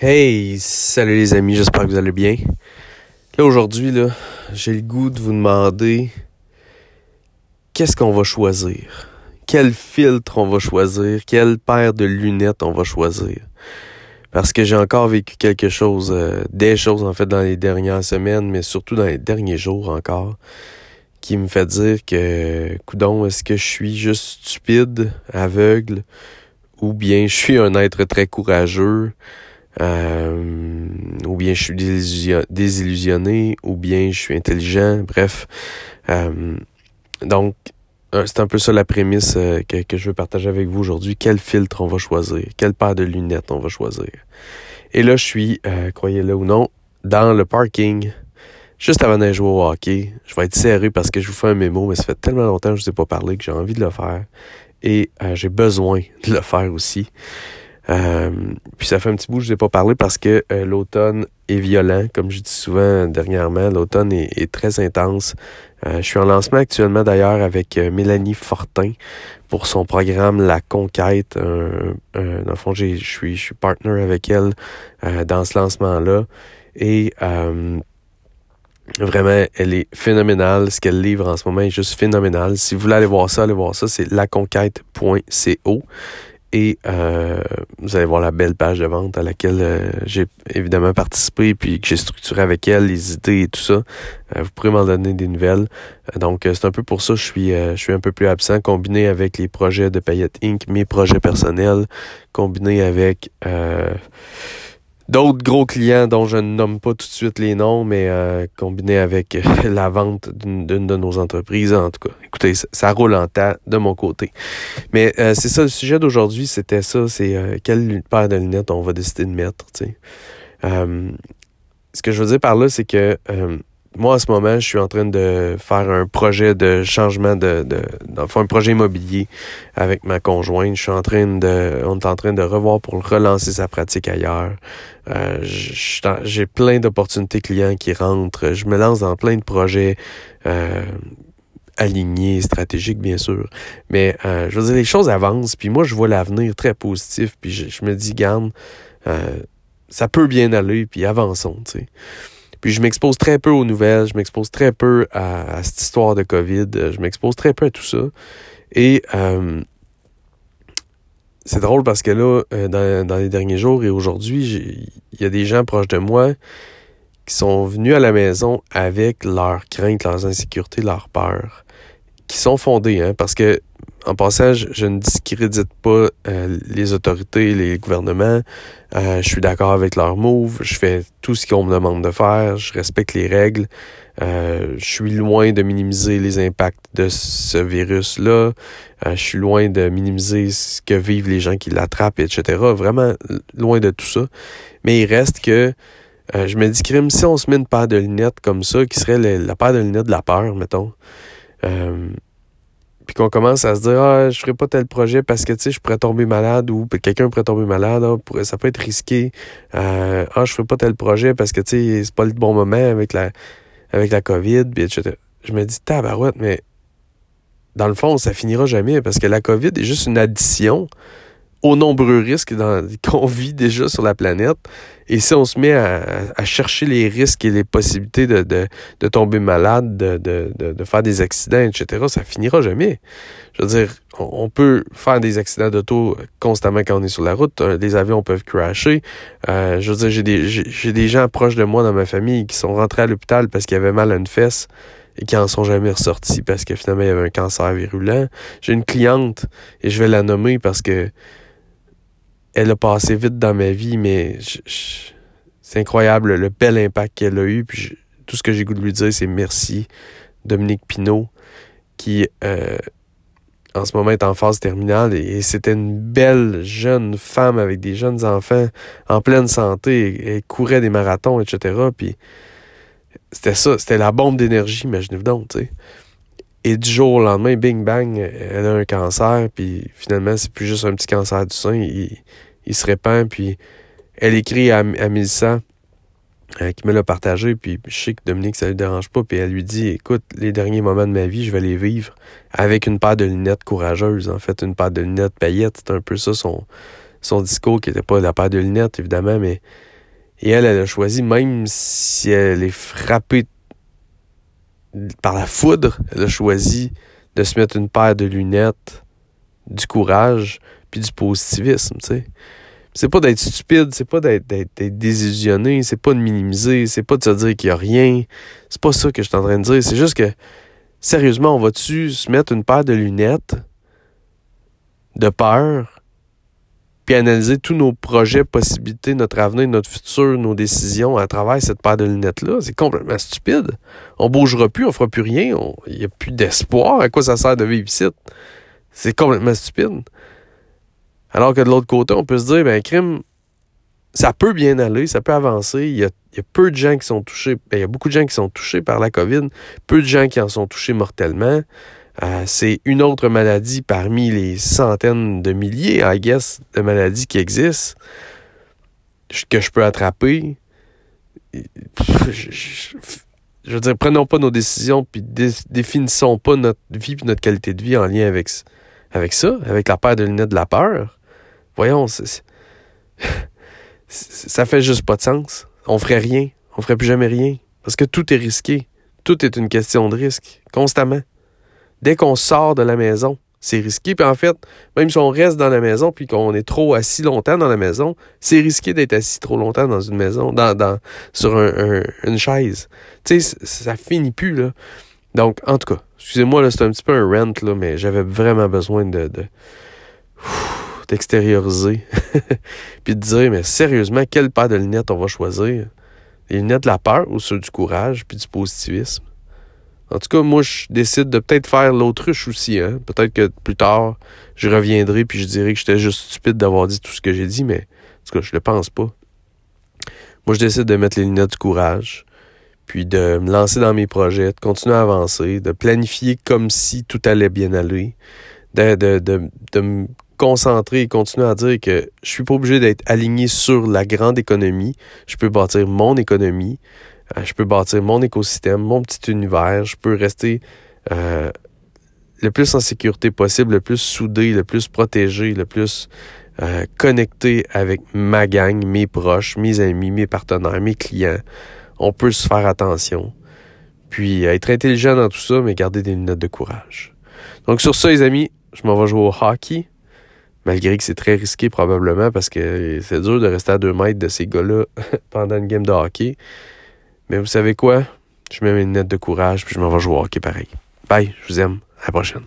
Hey, salut les amis, j'espère que vous allez bien. Là aujourd'hui, là, j'ai le goût de vous demander qu'est-ce qu'on va choisir? Quel filtre on va choisir? Quelle paire de lunettes on va choisir? Parce que j'ai encore vécu quelque chose, euh, des choses en fait dans les dernières semaines, mais surtout dans les derniers jours encore, qui me fait dire que, coudon, est-ce que je suis juste stupide, aveugle, ou bien je suis un être très courageux? Euh, ou bien je suis désillusionné, ou bien je suis intelligent, bref. Euh, donc, euh, c'est un peu ça la prémisse que, que, je veux partager avec vous aujourd'hui. Quel filtre on va choisir? Quelle paire de lunettes on va choisir? Et là, je suis, croyez-le ou non, dans le parking, juste avant d'aller jouer au hockey. Je vais être sérieux parce que je vous fais un mémo, mais ça fait tellement longtemps que je ne vous ai pas parlé que j'ai envie de le faire. Et j'ai besoin de le faire aussi. Euh, puis ça fait un petit bout que je n'ai pas parlé parce que euh, l'automne est violent, comme je dis souvent dernièrement. L'automne est, très intense. Euh, je suis en lancement actuellement d'ailleurs avec Mélanie Fortin pour son programme La Conquête. dans le fond, je suis, je suis partner avec elle dans ce lancement-là. Et Vraiment, elle est phénoménale. Ce qu'elle livre en ce moment est juste phénoménal. Si vous voulez aller voir ça, allez voir ça. C'est laconquête.co. Et euh, vous allez voir la belle page de vente à laquelle euh, j'ai évidemment participé puis que j'ai structuré avec elle les idées et tout ça. Euh, vous pourrez m'en donner des nouvelles. donc c'est un peu pour ça que je suis je suis un peu plus absent combiné avec les projets de Payette Inc, mes projets personnels, combiné avec d'autres gros clients dont je ne nomme pas tout de suite les noms, mais euh, combiné avec euh, la vente d'une de nos entreprises, en tout cas. Écoutez, ça, roule en tas de mon côté. Mais euh, c'est ça, le sujet d'aujourd'hui, c'était ça, c'est quelle paire de lunettes on va décider de mettre, tu sais. ce que je veux dire par là, c'est que moi, en ce moment, je suis en train de faire un projet de changement de, de, un projet immobilier avec ma conjointe. Je suis en train de, on est en train de revoir pour relancer sa pratique ailleurs. Euh, j'ai plein d'opportunités clients qui rentrent. Je me lance dans plein de projets. Euh, alignés, stratégiques, bien sûr. Mais euh, je veux dire, les choses avancent, puis moi, je vois l'avenir très positif, puis je, me dis, garde, euh, ça peut bien aller, puis avançons, tu sais. Puis je m'expose très peu aux nouvelles, je m'expose très peu à, cette histoire de COVID, je m'expose très peu à tout ça. Et euh, c'est drôle parce que là, euh, dans, dans, les derniers jours et aujourd'hui, il y a des gens proches de moi qui sont venus à la maison avec leurs craintes, leurs insécurités, leurs peurs, qui sont fondées, hein, parce que en passage, je ne discrédite pas euh, les autorités, les gouvernements. Euh, je suis d'accord avec leurs moves. Je fais tout ce qu'on me demande de faire. Je respecte les règles. Euh, je suis loin de minimiser les impacts de ce virus-là. je suis loin de minimiser ce que vivent les gens qui l'attrapent, etc. Vraiment loin de tout ça. Mais il reste que je me dis, crime, si on se met une paire de lunettes comme ça, qui serait la paire de lunettes de la peur, mettons, puis qu'on commence à se dire ah je ferai pas tel projet parce que tu sais je pourrais tomber malade ou quelqu'un pourrait tomber malade ah, ça peut être risqué. Euh, ah je ferai pas tel projet parce que tu sais c'est pas le bon moment avec la avec la covid puis etc je me dis tabarouette mais dans le fond ça finira jamais parce que la covid est juste une addition aux nombreux risques qu'on vit déjà sur la planète. Et si on se met à, chercher les risques et les possibilités de, tomber malade, de, faire des accidents, etc., ça finira jamais. Je veux dire, on, peut faire des accidents d'auto constamment quand on est sur la route. Les avions peuvent crasher. Euh, je veux dire, j'ai des, j'ai des gens proches de moi dans ma famille qui sont rentrés à l'hôpital parce qu'ils avaient mal à une fesse et qui en sont jamais ressortis parce que finalement il y avait un cancer virulent. J'ai une cliente et je vais la nommer parce que elle a passé vite dans ma vie, mais c'est incroyable le bel impact qu'elle a eu. Puis tout ce que j'ai goût de lui dire, c'est merci, Dominique Pinault, qui euh, en ce moment est en phase terminale. Et, c'était une belle jeune femme avec des jeunes enfants en pleine santé. Elle, courait des marathons, etc. Puis c'était ça, c'était la bombe d'énergie, imaginez-vous donc. Et du jour au lendemain, bing bang, elle a un cancer, puis finalement, c'est plus juste un petit cancer du sein se répand, puis elle écrit à, à euh, qui me l'a partagé, puis je sais que Dominique, ça lui dérange pas, puis elle lui dit, écoute, les derniers moments de ma vie, je vais les vivre avec une paire de lunettes courageuses, en fait, une paire de lunettes paillettes, c'est un peu ça son, son discours, qui n'était pas la paire de lunettes, évidemment, mais Et elle, elle a choisi, même si elle est frappée par la foudre, elle a choisi de se mettre une paire de lunettes, du courage, puis du positivisme, tu sais. C'est pas d'être stupide, c'est pas d'être désillusionné, c'est pas de minimiser, c'est pas de se dire qu'il y a rien. C'est pas ça que je suis en train de dire. C'est juste que, sérieusement, on va-tu se mettre une paire de lunettes de peur, puis analyser tous nos projets, possibilités, notre avenir, notre futur, nos décisions à travers cette paire de lunettes-là? C'est complètement stupide. On bougera plus, on fera plus rien, il n'y a plus d'espoir. À quoi ça sert de vivre ici? C'est complètement stupide. Alors que de l'autre côté, on peut se dire, ben, crime, ça peut bien aller, ça peut avancer. Il y a, peu de gens qui sont touchés. Ben, il y a beaucoup de gens qui sont touchés par la COVID, peu de gens qui en sont touchés mortellement. Euh, c'est une autre maladie parmi les centaines de milliers, I guess, de maladies qui existent que je peux attraper. Je, veux dire, prenons pas nos décisions puis définissons pas notre vie et notre qualité de vie en lien avec, avec ça, avec la paire de lunettes de la peur. Voyons, ça fait juste pas de sens. On ferait rien. On ferait plus jamais rien. Parce que tout est risqué. Tout est une question de risque, constamment. Dès qu'on sort de la maison, c'est risqué. Puis en fait, même si on reste dans la maison puis qu'on est trop assis longtemps dans la maison, c'est risqué d'être assis trop longtemps dans une maison, dans, sur une chaise. Tu sais, ça finit plus, là. Donc, en tout cas, excusez-moi, là, c'est un petit peu un rent, là, mais j'avais vraiment besoin de d'extérioriser, puis de dire, mais sérieusement, quelle paire de lunettes on va choisir? Les lunettes de la peur ou ceux du courage, puis du positivisme? En tout cas, moi, je décide de peut-être faire l'autruche aussi. Hein? Peut-être que plus tard, je reviendrai puis je dirai que j'étais juste stupide d'avoir dit tout ce que j'ai dit, mais en tout cas, je le pense pas. Moi, je décide de mettre les lunettes du courage, puis de me lancer dans mes projets, de continuer à avancer, de planifier comme si tout allait bien aller, de, de, de, de me concentrer et continuer à dire que je suis pas obligé d'être aligné sur la grande économie. Je peux bâtir mon économie. Euh, je peux bâtir mon écosystème, mon petit univers. Je peux rester euh, le plus en sécurité possible, le plus soudé, le plus protégé, le plus euh, connecté avec ma gang, mes proches, mes amis, mes partenaires, mes clients. On peut se faire attention. Puis être intelligent dans tout ça, mais garder des lunettes de courage. Donc sur ça, les amis, je m'en vais jouer au hockey malgré que c'est très risqué probablement parce que c'est dur de rester à deux mètres de ces gars-là pendant une game de hockey. Mais vous savez quoi? Je mets mes lunettes de courage puis je m'en vais jouer au hockey pareil. Bye, je vous aime. À la prochaine.